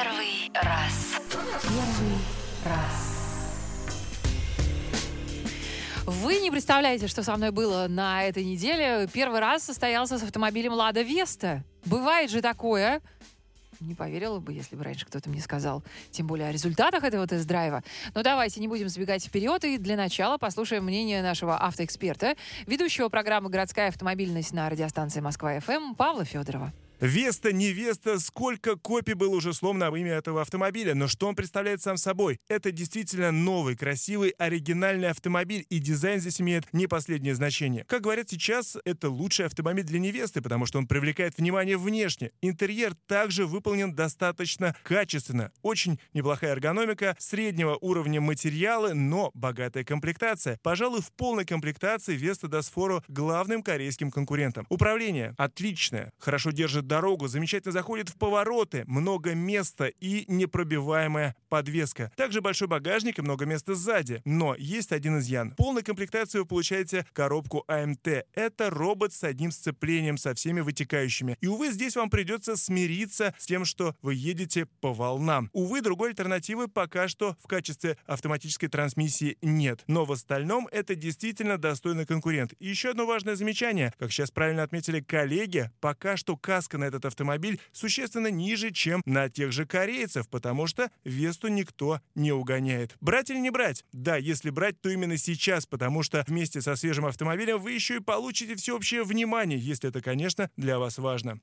Первый раз. Первый раз. Вы не представляете, что со мной было на этой неделе. Первый раз состоялся с автомобилем «Лада Веста». Бывает же такое. Не поверила бы, если бы раньше кто-то мне сказал. Тем более о результатах этого тест-драйва. Но давайте не будем забегать вперед и для начала послушаем мнение нашего автоэксперта, ведущего программы «Городская автомобильность» на радиостанции «Москва-ФМ» Павла Федорова. Веста, невеста, сколько копий было уже словно об имя этого автомобиля, но что он представляет сам собой? Это действительно новый, красивый, оригинальный автомобиль, и дизайн здесь имеет не последнее значение. Как говорят сейчас, это лучший автомобиль для невесты, потому что он привлекает внимание внешне. Интерьер также выполнен достаточно качественно. Очень неплохая эргономика, среднего уровня материалы, но богатая комплектация. Пожалуй, в полной комплектации Веста даст фору главным корейским конкурентам. Управление отличное, хорошо держит дорогу, замечательно заходит в повороты, много места и непробиваемая подвеска. Также большой багажник и много места сзади. Но есть один изъян. Полной комплектации вы получаете коробку АМТ. Это робот с одним сцеплением со всеми вытекающими. И, увы, здесь вам придется смириться с тем, что вы едете по волнам. Увы, другой альтернативы пока что в качестве автоматической трансмиссии нет. Но в остальном это действительно достойный конкурент. И еще одно важное замечание. Как сейчас правильно отметили коллеги, пока что каска на этот автомобиль существенно ниже, чем на тех же корейцев, потому что Весту никто не угоняет. Брать или не брать? Да, если брать, то именно сейчас, потому что вместе со свежим автомобилем вы еще и получите всеобщее внимание, если это, конечно, для вас важно.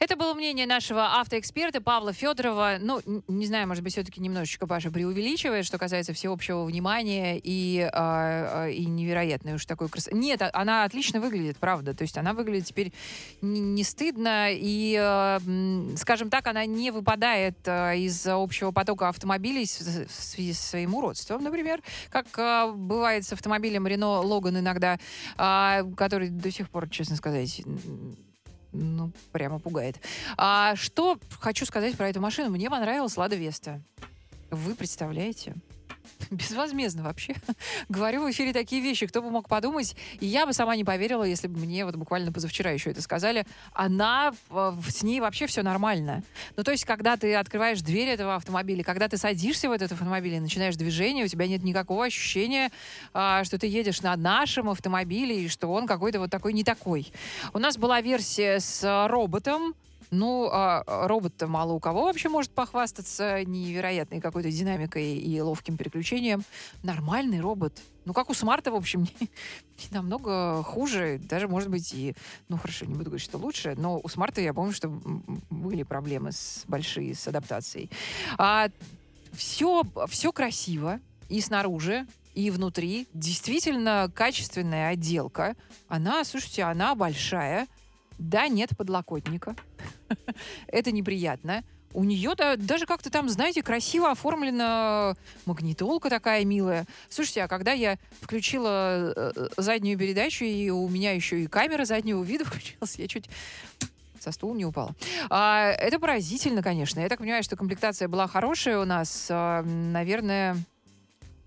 Это было мнение нашего автоэксперта Павла Федорова. Ну, не знаю, может быть, все-таки немножечко Паша преувеличивает, что касается всеобщего внимания и, а, и невероятной уж такой красоты. Нет, а- она отлично выглядит, правда. То есть она выглядит теперь не, стыдно и, м, скажем так, она не выпадает из общего потока автомобилей в связи со своим уродством, например, как а, бывает с автомобилем Renault Logan иногда, а, который до сих пор, честно сказать, ну, прямо пугает. А что хочу сказать про эту машину? Мне понравилась Лада Веста. Вы представляете? Безвозмездно вообще. Говорю в эфире такие вещи, кто бы мог подумать. И я бы сама не поверила, если бы мне вот буквально позавчера еще это сказали. Она, э, с ней вообще все нормально. Ну, то есть, когда ты открываешь дверь этого автомобиля, когда ты садишься в этот автомобиль и начинаешь движение, у тебя нет никакого ощущения, а, что ты едешь на нашем автомобиле и что он какой-то вот такой не такой. У нас была версия с а, роботом, ну, а, а, робот-то мало у кого вообще может похвастаться невероятной какой-то динамикой и ловким переключением. Нормальный робот. Ну, как у смарта, в общем, не, не намного хуже. Даже, может быть, и... Ну, хорошо, не буду говорить, что лучше, но у смарта я помню, что были проблемы с, большие с адаптацией. А, все, все красиво и снаружи, и внутри. Действительно качественная отделка. Она, слушайте, она большая. Да, нет подлокотника. Это неприятно. У нее да, даже как-то там, знаете, красиво оформлена магнитолка такая милая. Слушайте, а когда я включила э, заднюю передачу, и у меня еще и камера заднего вида включилась, я чуть со стула не упала. А, это поразительно, конечно. Я так понимаю, что комплектация была хорошая у нас. А, наверное,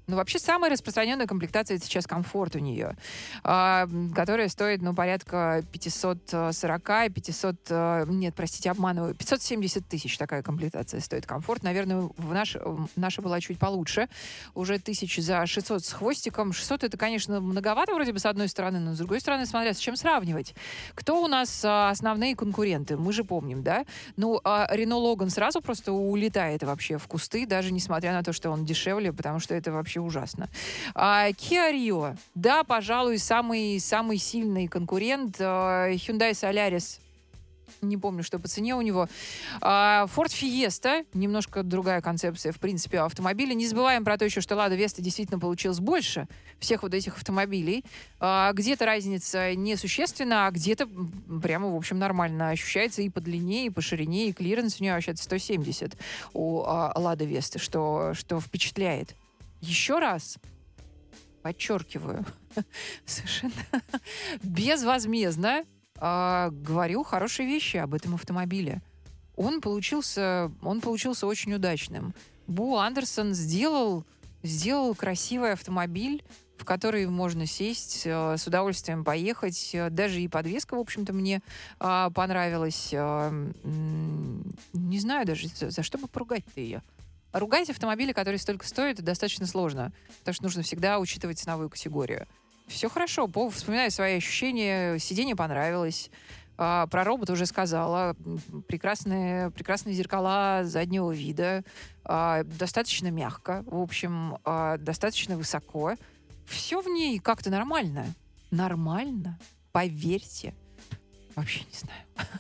ну, вообще, самая распространенная комплектация сейчас комфорт у нее, м, которая стоит, ну, порядка 540, 500, э, нет, простите, обманываю, 570 тысяч такая комплектация стоит комфорт. Наверное, в наш, в наша была чуть получше, уже тысяч за 600 с хвостиком. 600 это, конечно, многовато вроде бы с одной стороны, но с другой стороны, смотря с чем сравнивать. Кто у нас а, основные конкуренты? Мы же помним, да? Ну, а Рено Логан сразу просто улетает вообще в кусты, даже несмотря на то, что он дешевле, потому что это вообще ужасно. А, Kia Rio, да, пожалуй, самый, самый сильный конкурент. А, Hyundai Solaris не помню, что по цене у него. А, Ford Fiesta, немножко другая концепция, в принципе, автомобиля. Не забываем про то еще, что Lada Vesta действительно получилось больше всех вот этих автомобилей. А, Где-то разница несущественна, а где-то прямо, в общем, нормально ощущается и по длине, и по ширине, и клиренс у нее вообще 170 у Lada Vesta, что, что впечатляет. Еще раз подчеркиваю, совершенно безвозмездно а, говорю хорошие вещи об этом автомобиле. Он получился, он получился очень удачным. Бу Андерсон сделал, сделал красивый автомобиль, в в который можно сесть, э, с удовольствием поехать. Э, даже и подвеска, в общем-то, мне э, понравилась. Э, не знаю даже, за, за что бы поругать-то ее. Ругать автомобили, которые столько стоят, достаточно сложно, потому что нужно всегда учитывать ценовую категорию. Все хорошо, по, вспоминаю свои ощущения, сиденье понравилось, а, про робота уже сказала. Прекрасные, прекрасные зеркала заднего вида. А, достаточно мягко. В общем, а, достаточно высоко. Все в ней как-то нормально. Нормально. Поверьте. Вообще не знаю.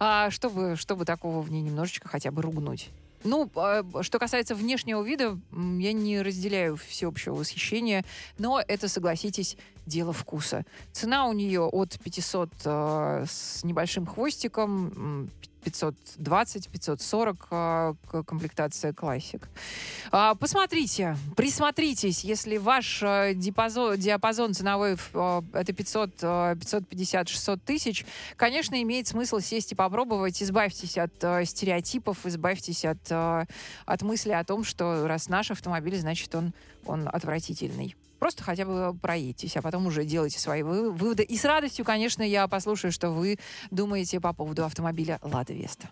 А чтобы, чтобы такого в ней немножечко хотя бы ругнуть. Ну, а, что касается внешнего вида, я не разделяю всеобщего восхищения, но это, согласитесь, дело вкуса. Цена у нее от 500 э, с небольшим хвостиком, 520, 540 э, комплектация классик. Э, посмотрите, присмотритесь, если ваш э, диапазон, диапазон ценовой э, это 500, э, 550, 600 тысяч, конечно, имеет смысл сесть и попробовать. Избавьтесь от э, стереотипов, избавьтесь от, э, от мысли о том, что раз наш автомобиль, значит, он, он отвратительный. Просто хотя бы проедьтесь, а потом уже делайте свои выводы. И с радостью, конечно, я послушаю, что вы думаете по поводу автомобиля «Лада Веста».